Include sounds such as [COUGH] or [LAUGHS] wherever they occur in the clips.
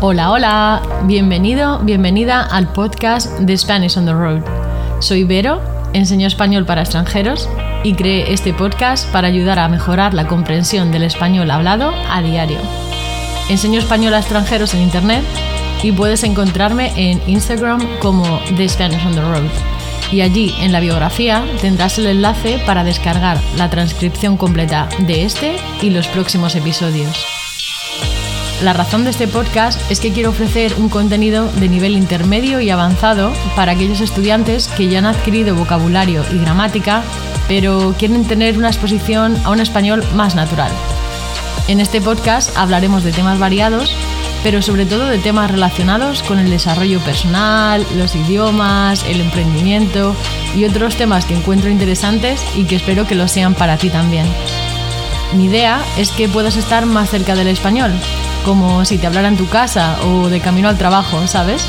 Hola, hola, bienvenido, bienvenida al podcast de Spanish on the Road. Soy Vero, enseño español para extranjeros y creé este podcast para ayudar a mejorar la comprensión del español hablado a diario. Enseño español a extranjeros en internet y puedes encontrarme en Instagram como The Spanish on the Road. Y allí en la biografía tendrás el enlace para descargar la transcripción completa de este y los próximos episodios. La razón de este podcast es que quiero ofrecer un contenido de nivel intermedio y avanzado para aquellos estudiantes que ya han adquirido vocabulario y gramática, pero quieren tener una exposición a un español más natural. En este podcast hablaremos de temas variados, pero sobre todo de temas relacionados con el desarrollo personal, los idiomas, el emprendimiento y otros temas que encuentro interesantes y que espero que lo sean para ti también. Mi idea es que puedas estar más cerca del español, como si te hablara en tu casa o de camino al trabajo, ¿sabes?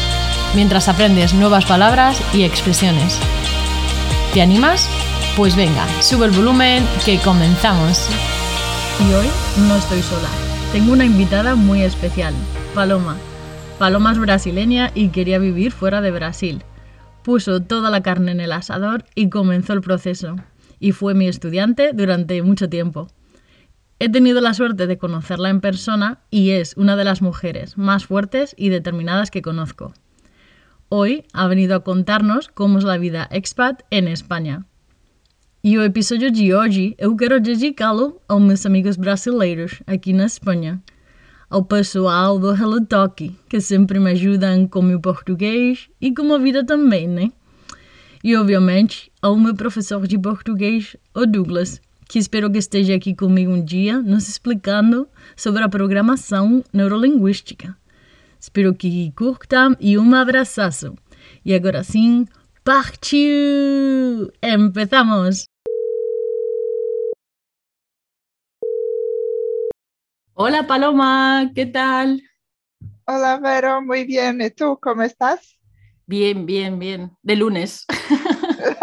Mientras aprendes nuevas palabras y expresiones. ¿Te animas? Pues venga, sube el volumen que comenzamos. Y hoy no estoy sola. Tengo una invitada muy especial, Paloma. Paloma es brasileña y quería vivir fuera de Brasil. Puso toda la carne en el asador y comenzó el proceso. Y fue mi estudiante durante mucho tiempo. He tenido la suerte de conocerla en persona y es una de las mujeres más fuertes y determinadas que conozco. Hoy ha venido a contarnos cómo es la vida expat en España. E o episódio de hoje eu quero dedicá-lo aos meus amigos brasileiros aqui na Espanha, ao pessoal do Hello Talk, que sempre me ajudam com meu português e com a vida também, né? E obviamente ao meu professor de português, o Douglas, que espero que esteja aqui comigo um dia nos explicando sobre a programação neurolinguística. Espero que curtam e um abraço. E agora sim, partiu! Empezamos! Hola Paloma, ¿qué tal? Hola Vero, muy bien. ¿Y tú cómo estás? Bien, bien, bien. De lunes. [LAUGHS]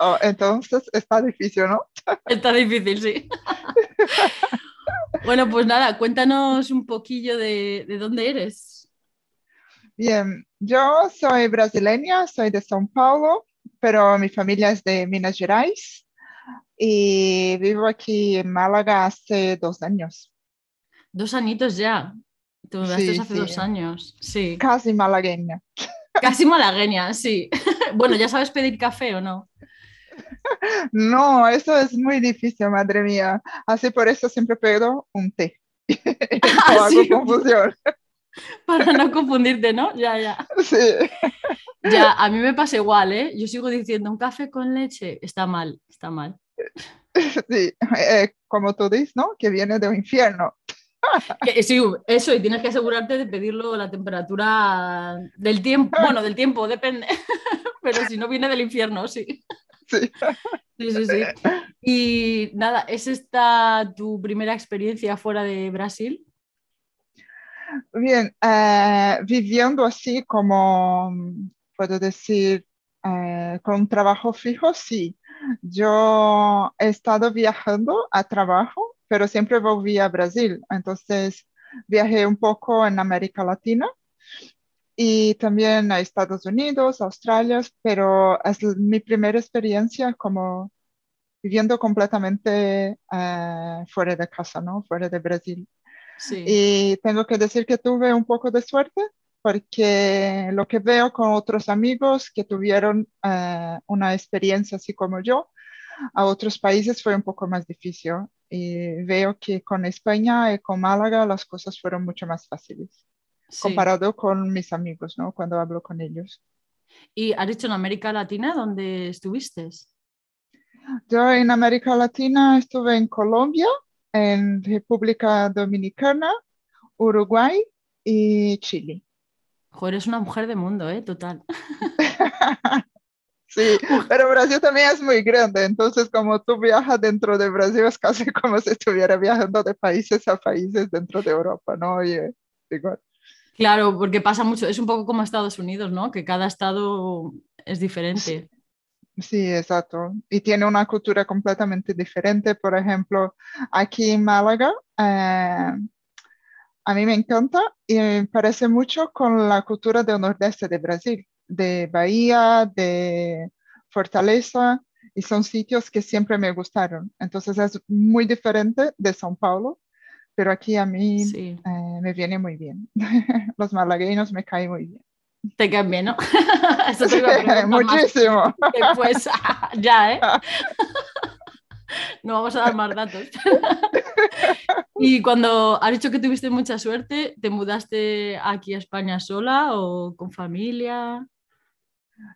oh, entonces está difícil, ¿no? está difícil, sí. bueno, pues nada, cuéntanos un poquillo de, de dónde eres. Bien, yo soy brasileña, soy de São Paulo, pero mi familia es de Minas Gerais y vivo aquí en Málaga hace dos años. Dos añitos ya. Te mudaste hace dos años, sí. Casi malagueña. Casi malagueña, sí. [LAUGHS] bueno, ¿ya sabes pedir café o no? No, eso es muy difícil, madre mía. Así por eso siempre pido un té. [LAUGHS] [LAUGHS] hago confusión. Para no confundirte, ¿no? Ya, ya. Sí. Ya, a mí me pasa igual, ¿eh? Yo sigo diciendo un café con leche. Está mal, está mal. Sí, eh, como tú dices, ¿no? Que viene de un infierno. [LAUGHS] Sí, eso, y tienes que asegurarte de pedirlo la temperatura del tiempo, bueno, del tiempo, depende, [LAUGHS] pero si no viene del infierno, sí. Sí. Sí, sí, sí. Y nada, ¿es esta tu primera experiencia fuera de Brasil? Bien, eh, viviendo así como, puedo decir, eh, con trabajo fijo, sí. Yo he estado viajando a trabajo pero siempre volví a Brasil. Entonces viajé un poco en América Latina y también a Estados Unidos, Australia, pero es mi primera experiencia como viviendo completamente eh, fuera de casa, ¿no? Fuera de Brasil. Sí. Y tengo que decir que tuve un poco de suerte porque lo que veo con otros amigos que tuvieron eh, una experiencia así como yo, a otros países fue un poco más difícil y veo que con España y con Málaga las cosas fueron mucho más fáciles comparado con mis amigos, ¿no? Cuando hablo con ellos. ¿Y has dicho en América Latina dónde estuviste? Yo en América Latina estuve en Colombia, en República Dominicana, Uruguay y Chile. Joder, es una mujer de mundo, ¿eh? Total. [LAUGHS] Sí, [LAUGHS] pero Brasil también es muy grande, entonces como tú viajas dentro de Brasil es casi [LAUGHS] como si estuviera viajando de países a países dentro de Europa, ¿no? Igual. Claro, porque pasa mucho, es un poco como Estados Unidos, ¿no? Que cada estado es diferente. Sí, exacto. Y tiene una cultura completamente diferente. Por ejemplo, aquí en Málaga, eh, a mí me encanta y me parece mucho con la cultura del nordeste de Brasil, de Bahía, de Fortaleza, y son sitios que siempre me gustaron. Entonces es muy diferente de São Paulo, pero aquí a mí eh, me viene muy bien. [LAUGHS] Los malagueños me caen muy bien. Te caen bien, ¿no? [LAUGHS] Eso te muchísimo. [LAUGHS] Pues ya, ¿eh? No vamos a dar más datos. y cuando has dicho que tuviste mucha suerte, ¿te mudaste aquí a España sola o con familia?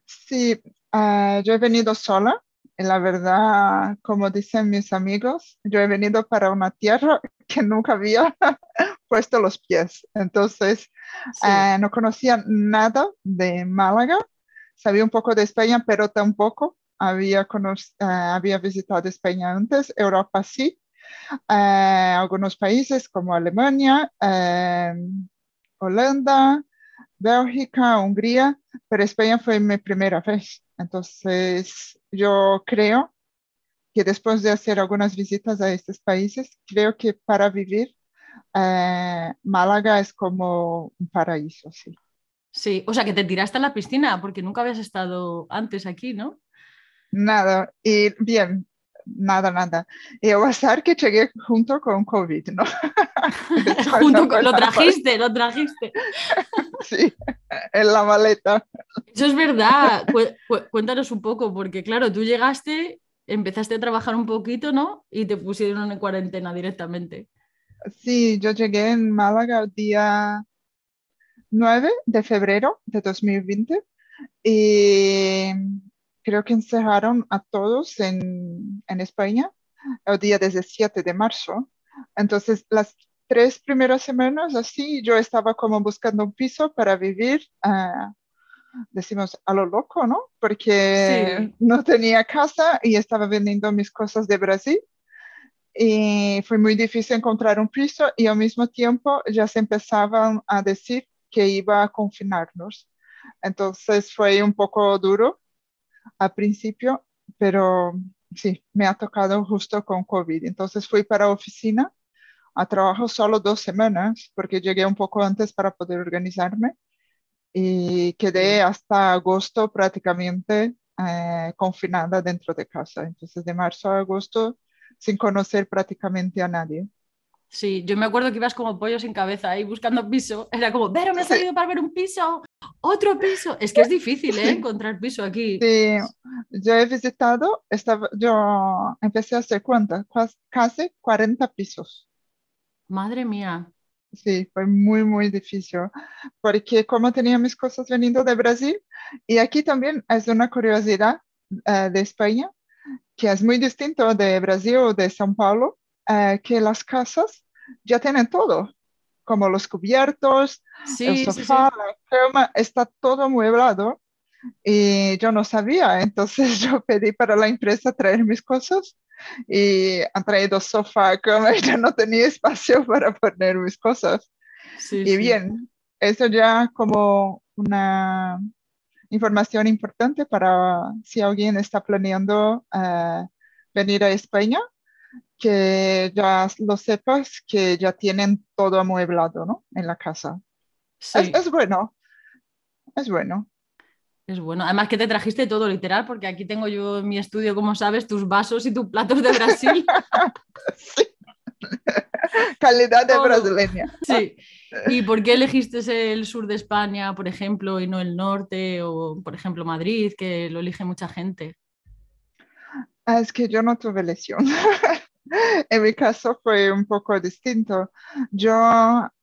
Sí, ah, yo he venido sola la verdad, como dicen mis amigos, yo he venido para una tierra [LAUGHS] que nunca había [LAUGHS] puesto los pies. Entonces, eh, no conocía nada de Málaga. Sabía un poco de España, pero tampoco había, eh, había visitado España antes. Europa sí. Algunos países como Alemania, Holanda, Bélgica, Hungría, pero España fue mi primera vez. Entonces, yo creo que después de hacer algunas visitas a estos países, creo que para vivir eh, Málaga es como un paraíso, sí. Sí, o sea que te tiraste a la piscina porque nunca habías estado antes aquí, ¿no? Nada, y bien, nada, nada. Y a pasar que llegué junto con COVID, ¿no? [LAUGHS] junto con, lo trajiste, lo trajiste. [LAUGHS] sí, en la maleta. Eso es verdad. Cuéntanos un poco, porque claro, tú llegaste, empezaste a trabajar un poquito, ¿no? Y te pusieron en cuarentena directamente. Sí, yo llegué en Málaga el día 9 de febrero de 2020 y creo que encerraron a todos en, en España el día 17 de marzo. Entonces, las tres primeras semanas así, yo estaba como buscando un piso para vivir, uh, decimos a lo loco, ¿no? Porque no tenía casa y estaba vendiendo mis cosas de Brasil. Y fue muy difícil encontrar un piso y al mismo tiempo ya se empezaban a decir que iba a confinarnos. Entonces fue un poco duro al principio, pero sí, me ha tocado justo con COVID. Entonces fui para oficina a trabajo solo dos semanas porque llegué un poco antes para poder organizarme y quedé hasta agosto prácticamente eh, confinada dentro de casa. Entonces de marzo a agosto sin conocer prácticamente a nadie. Sí, yo me acuerdo que ibas como pollo sin cabeza ahí buscando piso. Era como, pero me he salido para ver un piso, otro piso. Es que es difícil ¿eh? encontrar piso aquí. Sí, yo he visitado, estaba, yo empecé a hacer cuenta, casi 40 pisos. Madre mía. Sí, fue muy, muy difícil, porque como tenía mis cosas veniendo de Brasil, y aquí también es una curiosidad eh, de España, que es muy distinto de Brasil o de São Paulo, eh, que las casas ya tienen todo, como los cubiertos, el sofá, la cama, está todo mueblado. Y yo no sabía, entonces [LAUGHS] yo pedí para la empresa traer mis cosas y han traído sofá, cama y [LAUGHS] ya no tenía espacio para poner mis cosas. y bien, eso ya como una información importante para si alguien está planeando uh, venir a España, que ya lo sepas que ya tienen todo amueblado, ¿no? En la casa. Es, es, bueno, es bueno. Es bueno. Además que te trajiste todo literal, porque aquí tengo yo en mi estudio, como sabes, tus vasos y tus platos de Brasil. [LAUGHS] sí. Calidad de brasileña. Sí. ¿Y por qué elegiste el sur de España, por ejemplo, y no el norte o, por ejemplo, Madrid, que lo elige mucha gente? Ah, es que yo no tuve lesión. [LAUGHS] [LAUGHS] en mi caso fue un poco distinto. Yo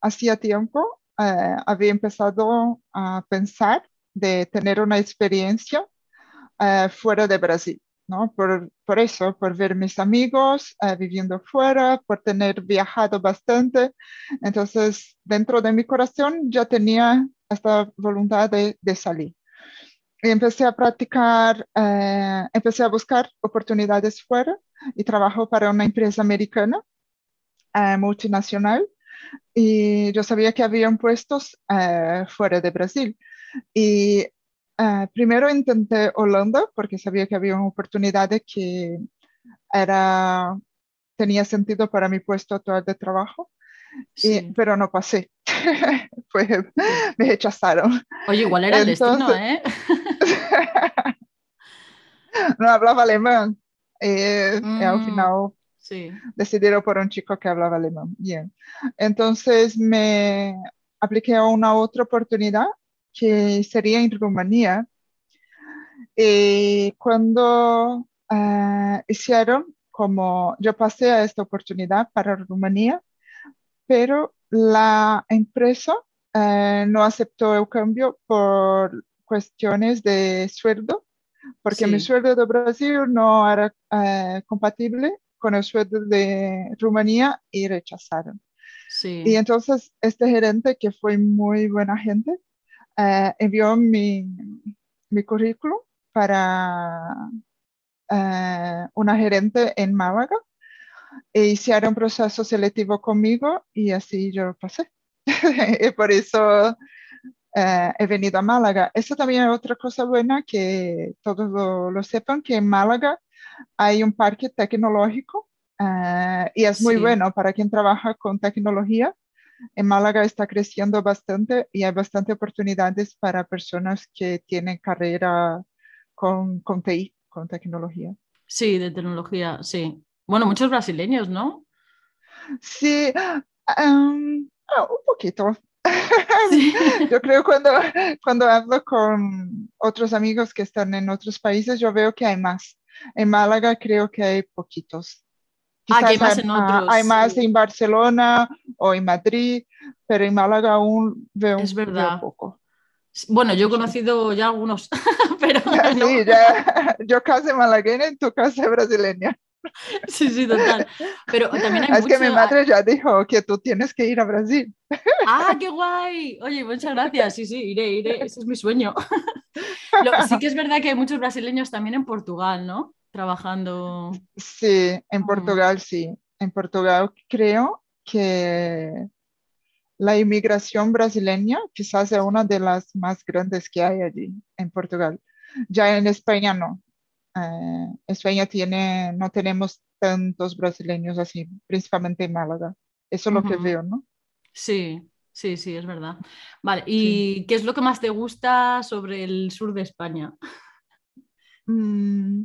hacía tiempo eh, había empezado a pensar de tener una experiencia eh, fuera de Brasil, ¿no? Por, por, eso, por ver mis amigos eh, viviendo fuera, por tener viajado bastante. Entonces, dentro de mi corazón ya tenía esta voluntad de, de salir. Y empecé a practicar, eh, empecé a buscar oportunidades fuera y trabajo para una empresa americana multinacional y yo sabía que había puestos fuera de Brasil. Y uh, primero intenté Holanda porque sabía que había una oportunidad que era, tenía sentido para mi puesto actual de trabajo. pero no pasé. [LAUGHS] me rechazaron. Oye, igual era el destino, ¿eh? [LAUGHS] no hablaba alemán. Eh, y al final sí, decidieron por un chico que hablaba alemán. Bien. Entonces me apliqué a una otra oportunidad que sería en Rumanía. Y cuando eh, hicieron como yo pasé a esta oportunidad para Rumanía, pero la empresa eh, no aceptó el cambio por cuestiones de sueldo, porque mi sí, sueldo de Brasil no era eh, compatible con el sueldo de Rumanía y rechazaron. Y sí, entonces este gerente, que fue muy buena gente, eh, envió mi, mi currículum para eh, una gerente en Málaga e hicieron un proceso selectivo conmigo y así yo pasé. [LAUGHS] y por eso eh, he venido a Málaga. Eso también es otra cosa buena que todos lo, lo sepan, que en Málaga hay un parque tecnológico eh, y es muy sí. bueno para quien trabaja con tecnología. En Málaga está creciendo bastante y hay bastante oportunidades para personas que tienen carrera con, con TI, con tecnología. Sí, de tecnología, sí. Bueno, muchos brasileños, ¿no? Sí, um, un poquito. [LAUGHS] Sí. Yo creo cuando, cuando hablo con otros amigos que están en otros países, yo veo que hay más. En Málaga creo que hay poquitos. Ah, que hay más hay, en otros, hay más sí. en Barcelona o en Madrid, pero en Málaga aún veo, Es veo verdad. poco. Bueno, yo he conocido ya algunos, [LAUGHS] pero [LAUGHS] no. Sí, ya, yo casi malagueña y tú casi brasileña. [LAUGHS] Sí, sí, total. Pero también hay Es que mi mucho. madre ya dijo que tú tienes que ir a Brasil. ¡Ah, qué guay! Oye, muchas gracias. Sí, sí, iré, iré. Ese es mi sueño. [LAUGHS] Lo- sí que es verdad que hay muchos brasileños también en Portugal, ¿no? Trabajando. Sí, en Mm, Portugal sí. En Portugal creo que la inmigración brasileña quizás es una de las más grandes que hay allí en Portugal. Ya en España no. Eh, España tiene, no tenemos tantos brasileños así, principalmente en Málaga. Eso es lo que veo, ¿no? Sí, sí, sí, es verdad. Vale, Sí. ¿y qué es lo que más te gusta sobre el sur de España? Mm,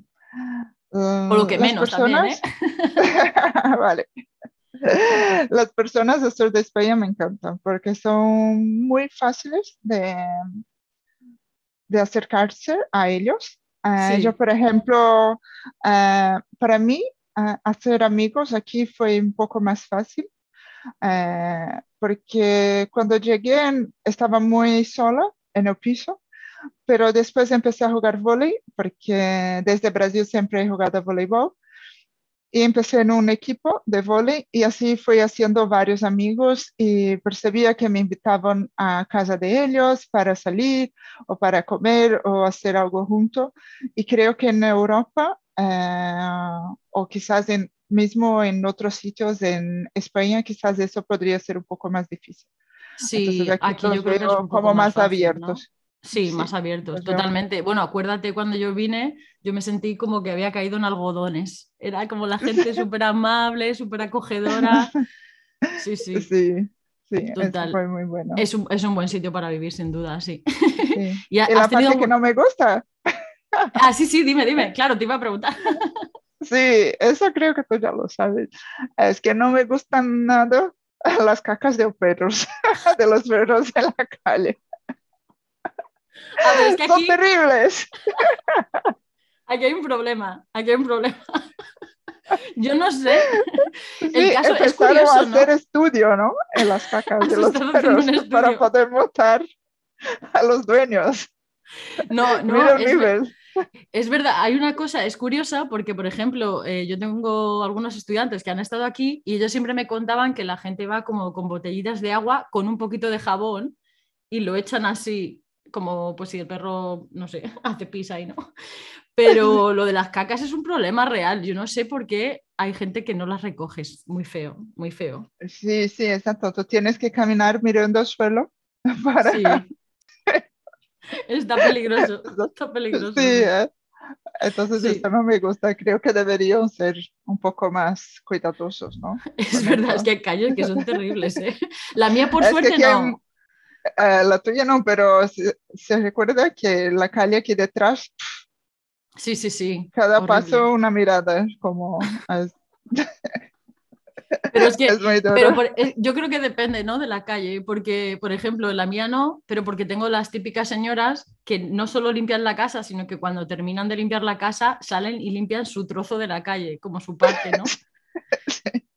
O lo que menos también, ¿eh? personas, [LAUGHS] vale. [LAUGHS] Las personas del sur de España me encantan porque son muy fáciles de, de acercarse a ellos. Eh, yo, por ejemplo, eh, para mí, eh, hacer amigos aquí fue un poco más fácil porque cuando llegué estaba muy sola en el piso, pero después empecé a jugar vóley porque desde Brasil siempre he jugado voleibol y empecé en un equipo de vóley y así fui haciendo varios amigos y percibía que me invitaban a casa de ellos para salir o para comer o hacer algo junto. Y creo que en Europa eh, o quizás en, mismo en otros sitios en España, quizás eso podría ser un poco más difícil. Entonces sí, aquí aquí yo creo que es un poco como más más fácil, abiertos. Sí, Sí, más abiertos, totalmente. Bueno, acuérdate cuando yo vine, yo me sentí como que había caído en algodones. Era como la gente [LAUGHS] súper amable, súper acogedora. Sí, sí, Sí, sí, eso total. fue muy bueno. Es un, es un buen sitio para vivir, sin duda, sí. Sí. [LAUGHS] ¿Y ha- Y la tenido parte que no me gusta, [LAUGHS] Ah, sí, sí, dime, dime. Claro, te iba a preguntar. sí, eso creo que tú ya lo sabes, es que no me gustan nada las cacas de perros, de los perros en la calle. [LAUGHS] A ver, es que Son aquí, terribles. [LAUGHS] aquí hay un problema. Aquí hay un problema. [LAUGHS] Yo no sé. Sí, El caso es empezaron curioso, a ¿no? hacer estudio, ¿no? En las cacas de los perros para poder votar a los dueños. No, no, ver- es verdad. Hay una cosa, es curiosa, porque, por ejemplo, eh, yo tengo algunos estudiantes que han estado aquí y ellos siempre me contaban que la gente va como con botellitas de agua con un poquito de jabón y lo echan así, como pues si el perro, no sé, [LAUGHS] hace pis ahí, ¿no? Pero lo de las cacas es un problema real. Yo no sé por qué hay gente que no las recoge. Es muy feo, muy feo. Sí, sí, exacto. Tú tienes que caminar mirando el suelo [LAUGHS] para... Sí. Está [LAUGHS] peligroso, está peligroso. Sí, eh. Entonces Sí. esto no me gusta, creo que deberían ser un poco más cuidadosos, ¿no? Es Con verdad, esto. es que hay calles que son terribles, ¿eh? La mía, por Es que suerte, aquí hay no. Eh, la tuya no, pero se, se recuerda que la calle aquí detrás, Sí, sí, sí. cada horrible. paso una mirada, como Pero es que es. Pero por- eh, yo creo que depende, ¿no? De la calle, porque, por ejemplo, la mía no, pero porque tengo las típicas señoras que no solo limpian la casa, sino que cuando terminan de limpiar la casa salen y limpian su trozo de la calle, como su parte, ¿no? [LAUGHS]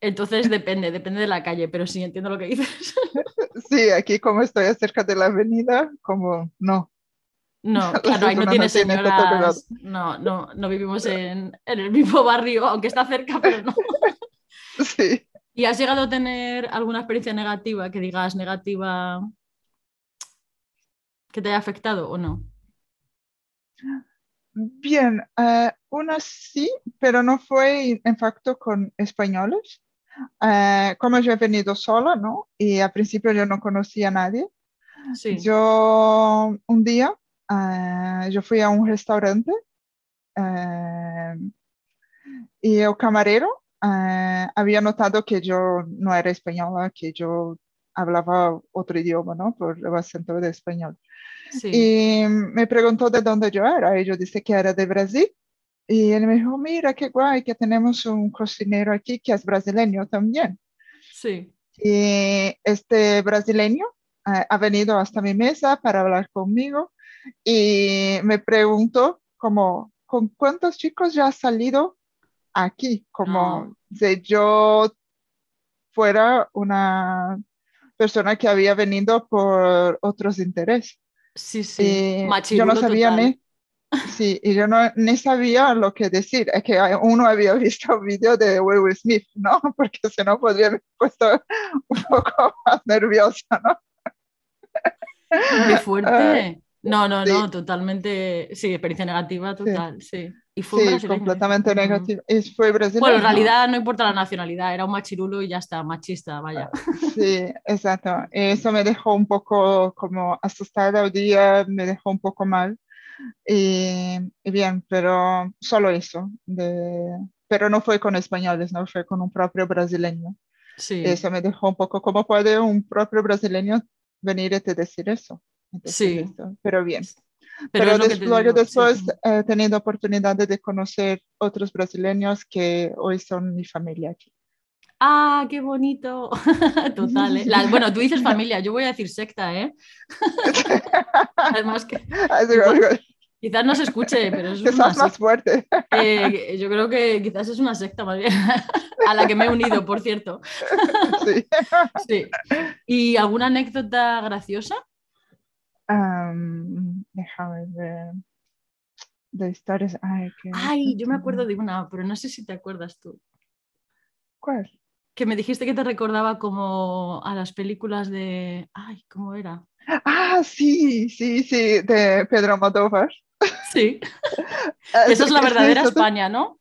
Entonces depende, depende de la calle, pero sí entiendo lo que dices. [LAUGHS] Sí, aquí como estoy cerca de la avenida, como no. No, [LAUGHS] claro, ahí no no tiene pegado. señoras. No, no, no vivimos en, en el mismo barrio, aunque está cerca, pero no. [LAUGHS] Sí. ¿Y has llegado a tener alguna experiencia negativa que digas negativa que te haya afectado o no? Bien, eh, una sí, pero no fue en facto con españoles. Eh, como yo he venido sola, ¿no? Y al principio yo no conocía a nadie. Sí. Yo un día, eh, yo fui a un restaurante eh, y el camarero había notado que yo no era española, que yo hablaba otro idioma, ¿no? Por el acento de español. Sí. Y me preguntó de dónde yo era. Y yo dije que era de Brasil. Y él me dijo, mira qué guay, que tenemos un cocinero aquí que es brasileño también. Sí. Y este brasileño eh, ha venido hasta mi mesa para hablar conmigo y me preguntó como, ¿con cuántos chicos ya has salido aquí? Como si yo fuera una persona que había venido por otros intereses. Sí, sí. Yo no sabía ni, sí, y yo no, ni sabía lo que decir. Es que uno había visto un vídeo de Will Smith, ¿no? [LAUGHS] Porque si no podría haber puesto un poco [LAUGHS] más nerviosa, ¿no? Qué fuerte. No, no, Ah, sí. no, totalmente. Sí, experiencia negativa total, sí. Y fue Sí, brasileño. completamente negativo. Y fue brasileño. Bueno, en realidad no importa la nacionalidad, era un machirulo y ya está, machista, vaya. Sí, exacto. Eso me dejó un poco como asustada el día, me dejó un poco mal. Y, y bien, pero solo eso. De, pero no fue con españoles, no fue con un propio brasileño. Sí. Eso me dejó un poco, ¿cómo puede un propio brasileño venir y te decir eso? Entonces, Sí. esto, pero bien. Pero Pero, des- luego sí. después he tenido oportunidad de conocer otros brasileños que hoy son mi familia aquí. Ah, qué bonito. [LAUGHS] Total, ¿eh? La- bueno, tú dices familia, yo voy a decir secta, ¿eh? [LAUGHS] Además que que- quizás no se escuche, pero es una más fuerte. Eh, yo creo que quizás es una secta más bien, [LAUGHS] a la que me he unido, por cierto. Sí. Sí. ¿Y alguna anécdota graciosa? Am, déjame ver. De historias. Ay, qué Ay, yo me acuerdo de una, pero no sé si te acuerdas tú. ¿Cuál? Que me dijiste que te recordaba como a las películas de... Ay, ¿cómo era? Ah, sí, sí, sí, de Pedro Almodóvar. Sí, [LAUGHS] Ah, esa es la sí, verdadera te- España, ¿no?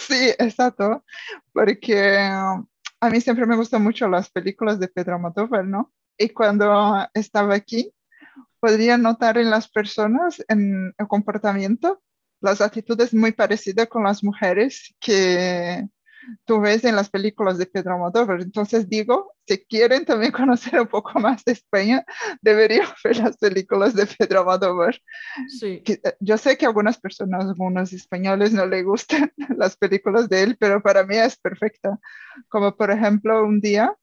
Sí, exacto. Porque um, a mí siempre me gustan mucho las películas de Pedro Almodóvar, ¿no? Y cuando estaba aquí, podría notar en las personas, en el comportamiento, las actitudes muy parecidas con las mujeres que tú ves en las películas de Pedro Almodóvar. Entonces digo, si quieren también [LAUGHS] conocer un poco más de España, deberían [LAUGHS] ver las películas de Pedro Almodóvar Sí. que, eh, yo sé que a algunas personas, algunos españoles no les gustan [LAUGHS] las películas de él, pero para mí es perfecta. Como por ejemplo, un día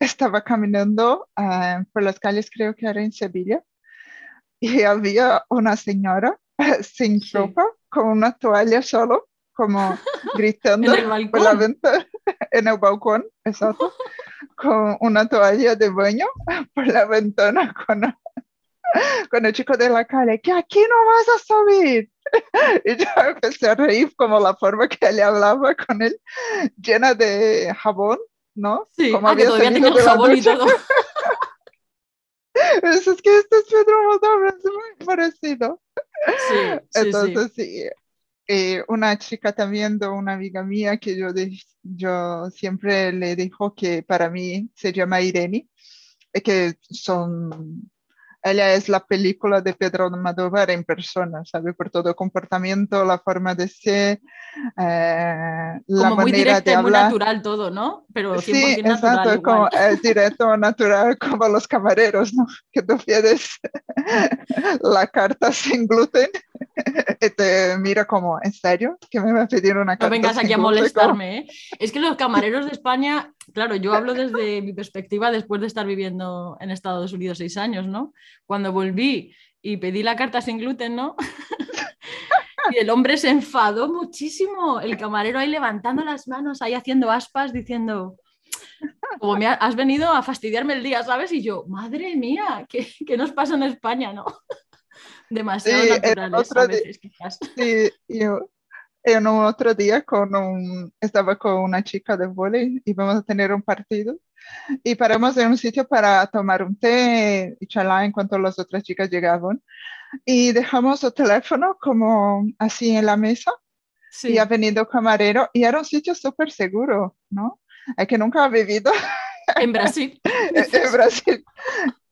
estaba caminando ah, por las calles, creo que era en Sevilla, y había una señora sin Sí. ropa, con una toalla solo, como [LAUGHS] gritando En el por la ventana, [LAUGHS] en el balcón, exacto, con una toalla de baño [LAUGHS] por la ventana con con el chico de la calle, que aquí no vas a subir. Y yo empecé a reír como la forma que él hablaba con él, llena de jabón, ¿no? Sí, Como ah, que había todavía salido tenía el jabón y todo. Eso es que este es Pedro Almodóvar, es muy parecido. Sí, sí, sí. Entonces, sí. Eh, una chica también de una amiga mía que yo, de- yo siempre le dijo que para mí se llama Irene, y que son ella es la película de Pedro Almodóvar en persona, ¿sabe? Por todo comportamiento, la forma de ser, eh, la Como muy manera directa de y muy hablar. natural todo, ¿no? Pero 100% Sí, natural exacto, como es directo, natural, como los camareros, ¿no? Que tú pides [LAUGHS] la carta sin gluten [LAUGHS] te mira como, ¿en serio? ¿Que me va a pedir una carta No vengas aquí a molestarme, ¿eh? Es que los camareros de España, claro, yo hablo desde mi perspectiva después de estar viviendo en Estados Unidos seis años, ¿no? Cuando volví y pedí la carta sin gluten, ¿no? [LAUGHS] Y el hombre se enfadó muchísimo, el camarero ahí levantando las manos, ahí haciendo aspas, diciendo, como me ha- has venido a fastidiarme el día, ¿sabes? Y yo, madre mía, ¿qué, qué nos pasa en España, no? Demasiado Sí, naturales otro a veces, quizás. [LAUGHS] Sí, yo en un otro día con un, estaba con una chica de vóley y vamos a tener un partido y paramos en un sitio para tomar un té y charlar en cuanto las otras chicas llegaban y dejamos el teléfono como así en la mesa Sí. y ha venido camarero y era un sitio súper seguro, ¿no? Es que nunca ha vivido En Brasil. [LAUGHS] en Brasil.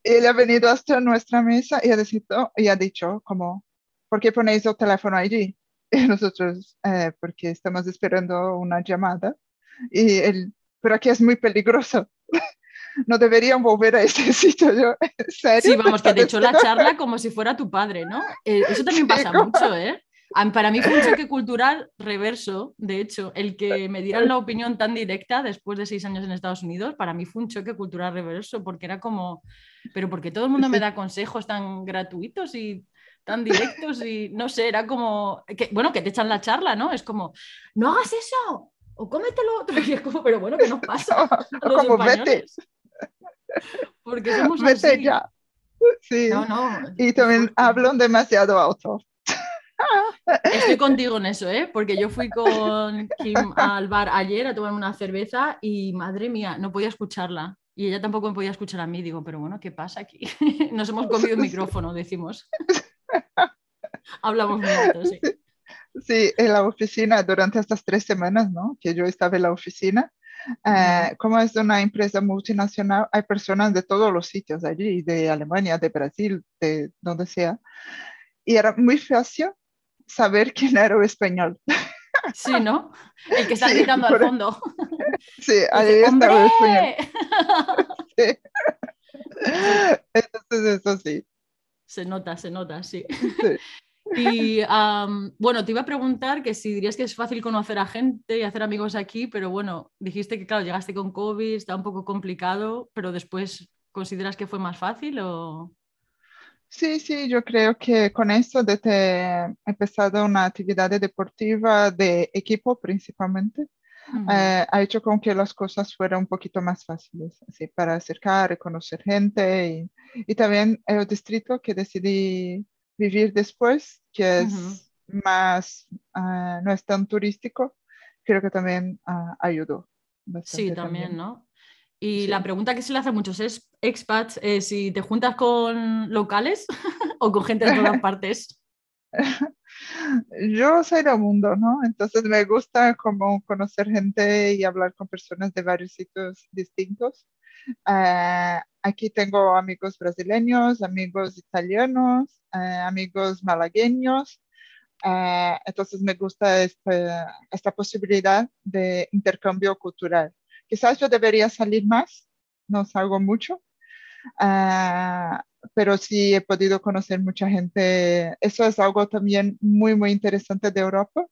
Y él ha venido hasta nuestra mesa y ha, dicho, y ha dicho como, ¿por qué ponéis el teléfono allí? [LAUGHS] Y nosotros, "Eh, porque estamos esperando una llamada. Y él, pero aquí es muy peligroso. [LAUGHS] No deberían volver a ese [LAUGHS] sitio. Yo, ¿en serio? Sí, vamos, que te ¿Estás echó la charla como si fuera tu padre, ¿no? Eh, eso también pasa mucho, ¿eh? Para mí fue un choque cultural reverso, de hecho, el que me dieran la opinión tan directa después de seis años en Estados Unidos, para mí fue un choque cultural reverso, porque era como, pero porque todo el mundo me da consejos tan gratuitos y tan directos y no sé, era como, que, bueno, que te echan la charla, ¿no? Es como, no hagas eso, o cómete lo otro, [LAUGHS] y es como, pero bueno, ¿qué nos pasa? [LAUGHS] a los Como vete? Porque somos vete así. ya. Sí. No, no. Y también hablan demasiado alto. Estoy contigo en eso, ¿eh? Porque yo fui con Kim al bar ayer a tomar una cerveza y madre mía, no podía escucharla. Y ella tampoco me podía escuchar a mí. Digo, pero bueno, ¿qué pasa aquí? [LAUGHS] Nos hemos comido el micrófono, decimos. [LAUGHS] Hablamos muy alto, sí. Sí, en la oficina durante estas tres semanas, ¿no? Que yo estaba en la oficina. eh, como es una empresa multinacional, hay personas de todos los sitios allí, de Alemania, de Brasil, de donde sea. Y era muy fácil saber quién era el español. Sí, ¿no? El que está Sí, gritando al fondo. Sí, ahí estaba el español. ¡Hombre! [LAUGHS] Entonces, eso sí. Se nota, se nota, sí. sí. Y am, bueno, te iba a preguntar que si dirías que es fácil conocer a gente y hacer amigos aquí, pero bueno, dijiste que claro, llegaste con COVID, está un poco complicado, pero después ¿consideras que fue más fácil o...? Sí, sí, yo creo que con eso, desde he empezado una actividad deportiva de equipo principalmente, Ujú. eh, ha hecho con que las cosas fueran un poquito más fáciles, así, para acercar y conocer gente. Y, y también el distrito que decidí vivir después, que es más, ah, no es tan turístico, creo que también ah, ayudó Sí, bastante también, ¿no? Y Sí. la pregunta que se le hace a muchos es, expats es si te juntas con locales [LAUGHS] o con gente de todas [LAUGHS] partes. Yo soy del mundo, ¿no? Entonces me gusta como conocer gente y hablar con personas de varios sitios distintos. Eh, aquí tengo amigos brasileños, amigos italianos, eh, amigos malagueños. Eh, entonces me gusta este- esta posibilidad de intercambio cultural. Quizás yo debería salir más, no salgo mucho, Ah, pero sí he podido conocer mucha gente. Eso es algo también muy, muy interesante de Europa,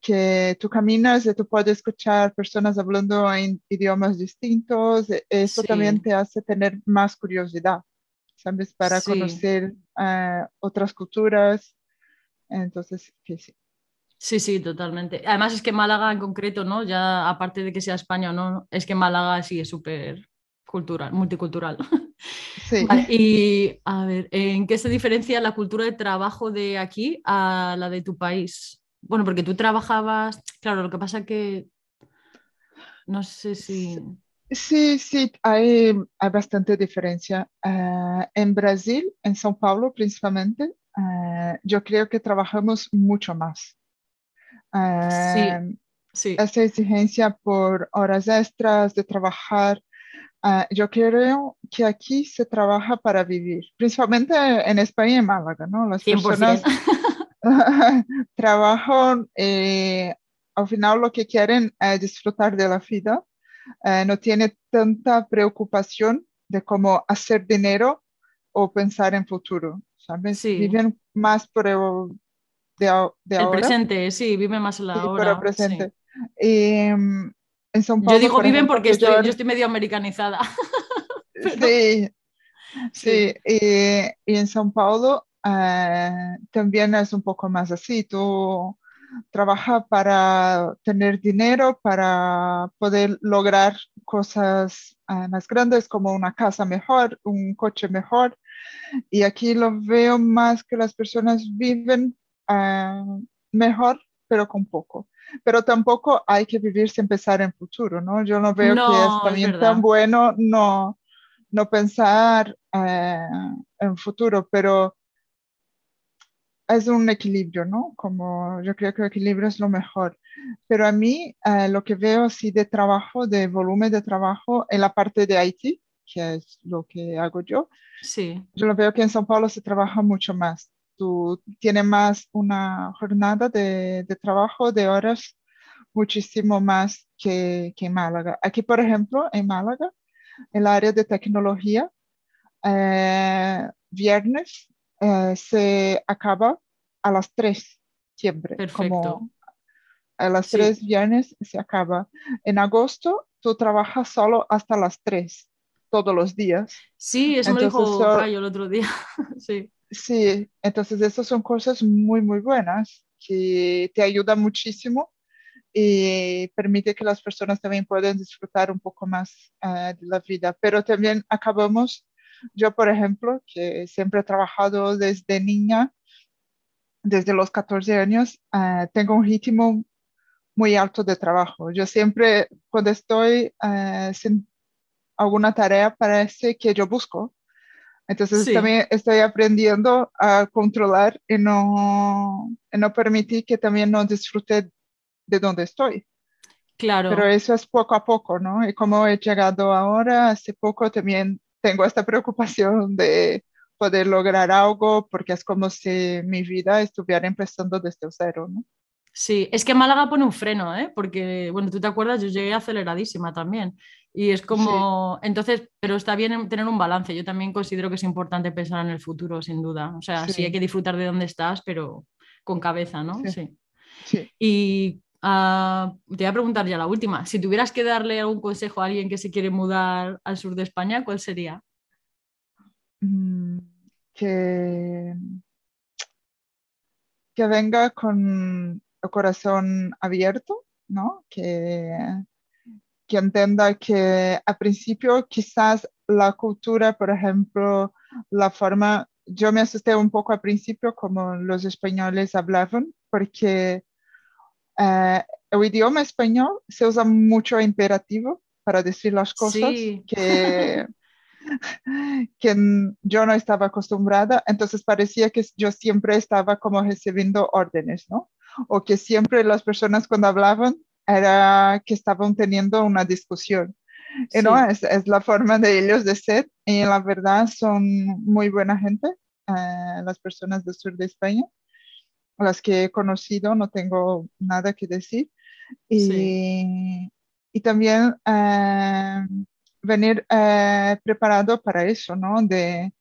que tú caminas y tú puedes escuchar personas hablando en idiomas distintos. e- Eso Sí. también te hace tener más curiosidad, ¿sabes? Para Sí. conocer ah, otras culturas. Entonces, que sí. Sí, sí, totalmente. Además es que Málaga en concreto, ¿no? Ya aparte de que sea España o no, es que Málaga sí es súper cultural, multicultural. Sí. [LAUGHS] Vale, y a ver, ¿en qué se diferencia la cultura de trabajo de aquí a la de tu país? Bueno, porque tú trabajabas, claro, lo que pasa que no sé si... Sí, sí, hay, hay bastante diferencia. Ah, en Brasil, en São Paulo principalmente, ah, yo creo que trabajamos mucho más. Ah, Sí. esa exigencia por horas extras, de trabajar Ah, yo creo que aquí se trabaja para vivir, principalmente en España y en Málaga, ¿no? Las 100%. personas [LAUGHS] trabajan, eh, al final lo que quieren es disfrutar de la vida, eh, no tiene tanta preocupación de cómo hacer dinero o pensar en futuro, ¿sabes? Sí. Viven más por el, de, de El ahora. presente, sí, vive más la Sí, hora. el presente. sí. Mm, en São Yo Paulo, digo por viven ejemplo, porque que estoy, yo- yo estoy medio americanizada. [LAUGHS] pero- Sí, Sí. y en São Paulo eh, también es un poco más así. Tú trabajas para tener dinero, para poder lograr cosas eh, más grandes como una casa mejor, un coche mejor. Y aquí lo veo más que las personas viven eh, mejor, pero con poco. Pero tampoco hay que vivir sin pensar en futuro, ¿no? Yo no veo que No, es es también verdad. tan bueno no, no pensar eh, en futuro, pero es un equilibrio, ¿no? Como yo creo que el equilibrio es lo mejor. Pero a mí eh, lo que veo así de trabajo, de volumen de trabajo en la parte de IT, que es lo que hago yo, Sí, yo lo veo que en São Paulo se trabaja mucho más. Tú tienes más una jornada de, de trabajo de horas muchísimo más que, que en Málaga. Aquí, por ejemplo, en Málaga, el área de tecnología, eh, viernes eh, se acaba a las 3 siempre. Perfecto. Como a las Sí. 3 viernes se acaba. En agosto tú trabajas solo hasta las 3 todos los días. sí, eso me lo Entonces, dijo so- Cayo el otro día. [LAUGHS] Sí, Sí, entonces esas son cosas muy, muy buenas que te ayudan muchísimo y permite que las personas también puedan disfrutar un poco más eh, de la vida. Pero también acabamos, yo por ejemplo, que siempre he trabajado desde niña, desde los 14 años, eh, tengo un ritmo muy alto de trabajo. Yo siempre, cuando estoy eh, sin alguna tarea, parece que yo busco. Entonces Sí. también estoy aprendiendo a controlar y no, y no permitir que también no disfrute de donde estoy. claro. Pero eso es poco a poco, ¿no? Y como he llegado ahora, hace poco también tengo esta [LAUGHS] preocupación de poder lograr algo porque es como si mi vida estuviera empezando desde cero, ¿no? Sí, es que Málaga pone un freno, ¿eh? Porque, bueno, tú te acuerdas, yo llegué aceleradísima también. Y es como, entonces, pero está bien tener un balance. Yo también considero que es importante pensar en el futuro, sin duda. O sea, sí, Sí. hay que disfrutar de dónde estás, pero con cabeza, ¿no? Sí. Sí. Sí. Y ah, te voy a preguntar ya la última. Si tuvieras que darle algún consejo a alguien que se quiere mudar al sur de España, ¿cuál sería? Mm, que, que venga con el corazón abierto, ¿no? Que, que entienda que al principio quizás la cultura, por ejemplo, la forma, yo me asusté un poco al principio como los españoles hablaban, porque eh, el idioma español se usa mucho imperativo para decir las cosas Sí. que, [LAUGHS] que yo no estaba acostumbrada, entonces parecía que yo siempre estaba como recibiendo órdenes, ¿no? O que siempre las personas cuando hablaban era que estaban teniendo una discusión. No, Sí. es, es la forma de ellos de ser y la verdad son muy buena gente, eh, las personas del sur de España, las que he conocido, no tengo nada que decir. Y, Sí. y también eh, venir eh, preparado para eso, ¿no? De,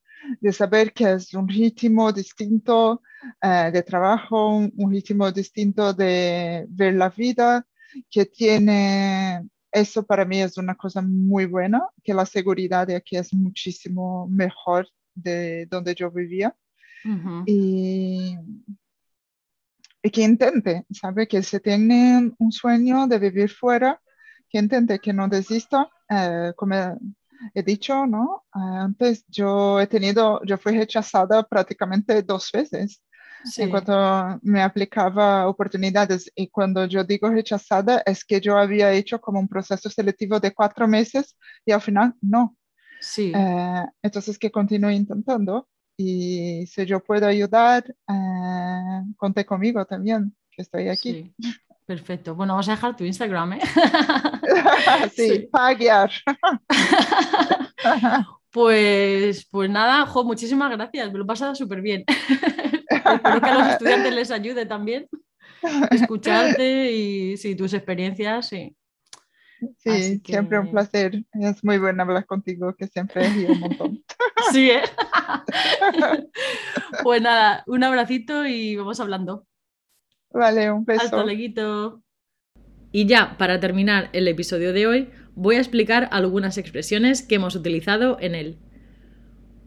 de saber que es un ritmo distinto eh, de trabajo, un, un ritmo distinto de ver la vida, que tiene, eso para mí es una cosa muy buena, que la seguridad de aquí es muchísimo mejor de donde yo vivía. Y, y que intente, ¿sabe? Que se tiene un sueño de vivir fuera, que intente, que no desista, eh, como he, dicho, ¿no? Antes yo he tenido, yo fui rechazada prácticamente dos veces Sí. en cuanto me aplicaba oportunidades. Y cuando yo digo rechazada, es que yo había hecho como un proceso selectivo de cuatro meses y al final no. Sí. Eh, entonces que continúe intentando y si yo puedo ayudar, eh, conté conmigo también, que estoy aquí. Sí. Perfecto. Bueno, vamos a dejar tu Instagram, ¿eh? [LAUGHS] sí, Sí. para guiar. [LAUGHS] Pues, pues nada, jo, muchísimas gracias, me lo he pasado súper bien. [LAUGHS] Espero que a los [LAUGHS] estudiantes les ayude también [LAUGHS] escucharte y sí, tus experiencias, sí. Siempre un placer. Es muy bueno hablar contigo, que siempre río un montón. Sí, ¿eh? Pues nada, un abracito y vamos hablando. Vale, un beso. Hasta luego. Y ya, para terminar el episodio de hoy, voy a explicar algunas expresiones que hemos utilizado en él.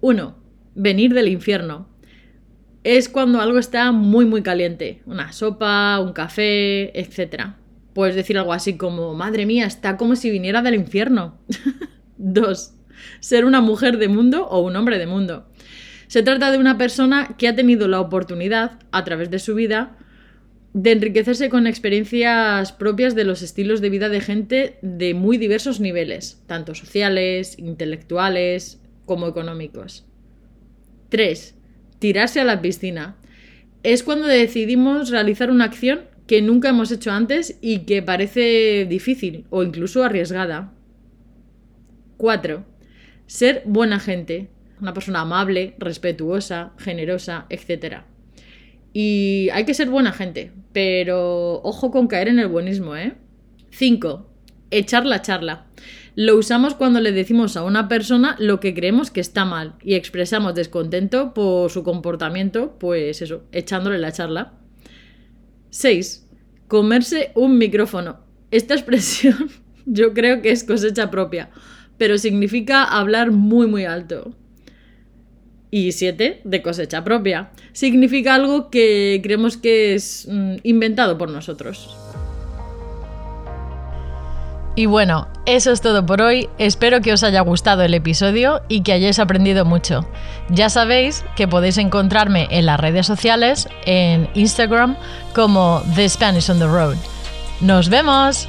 1. Venir del infierno. Es cuando algo está muy muy caliente, una sopa, un café, etc. Puedes decir algo así como, madre mía, está como si viniera del infierno. [LAUGHS] 2. Ser una mujer de mundo o un hombre de mundo. Se trata de una persona que ha tenido la oportunidad, a través de su vida, de enriquecerse con experiencias propias de los estilos de vida de gente de muy diversos niveles, tanto sociales, intelectuales como económicos. 3. Tirarse a la piscina. Es cuando decidimos realizar una acción que nunca hemos hecho antes y que parece difícil o incluso arriesgada. 4. Ser buena gente. Una persona amable, respetuosa, generosa, etc. Y hay que ser buena gente, pero ojo con caer en el buenismo, ¿eh? 5. Echar la charla. Lo usamos cuando le decimos a una persona lo que creemos que está mal y expresamos descontento por su comportamiento, pues eso, echándole la charla. 6. Comerse un micrófono. Esta expresión [LAUGHS] yo creo que es cosecha propia, pero significa hablar muy muy alto. Y 7. De cosecha propia. Significa algo que creemos que es mm, inventado por nosotros. Y bueno, eso es todo por hoy. Espero que os haya gustado el episodio y que hayáis aprendido mucho. Ya sabéis que podéis encontrarme en las redes sociales, en Instagram, como The Spanish on the Road. ¡Nos vemos!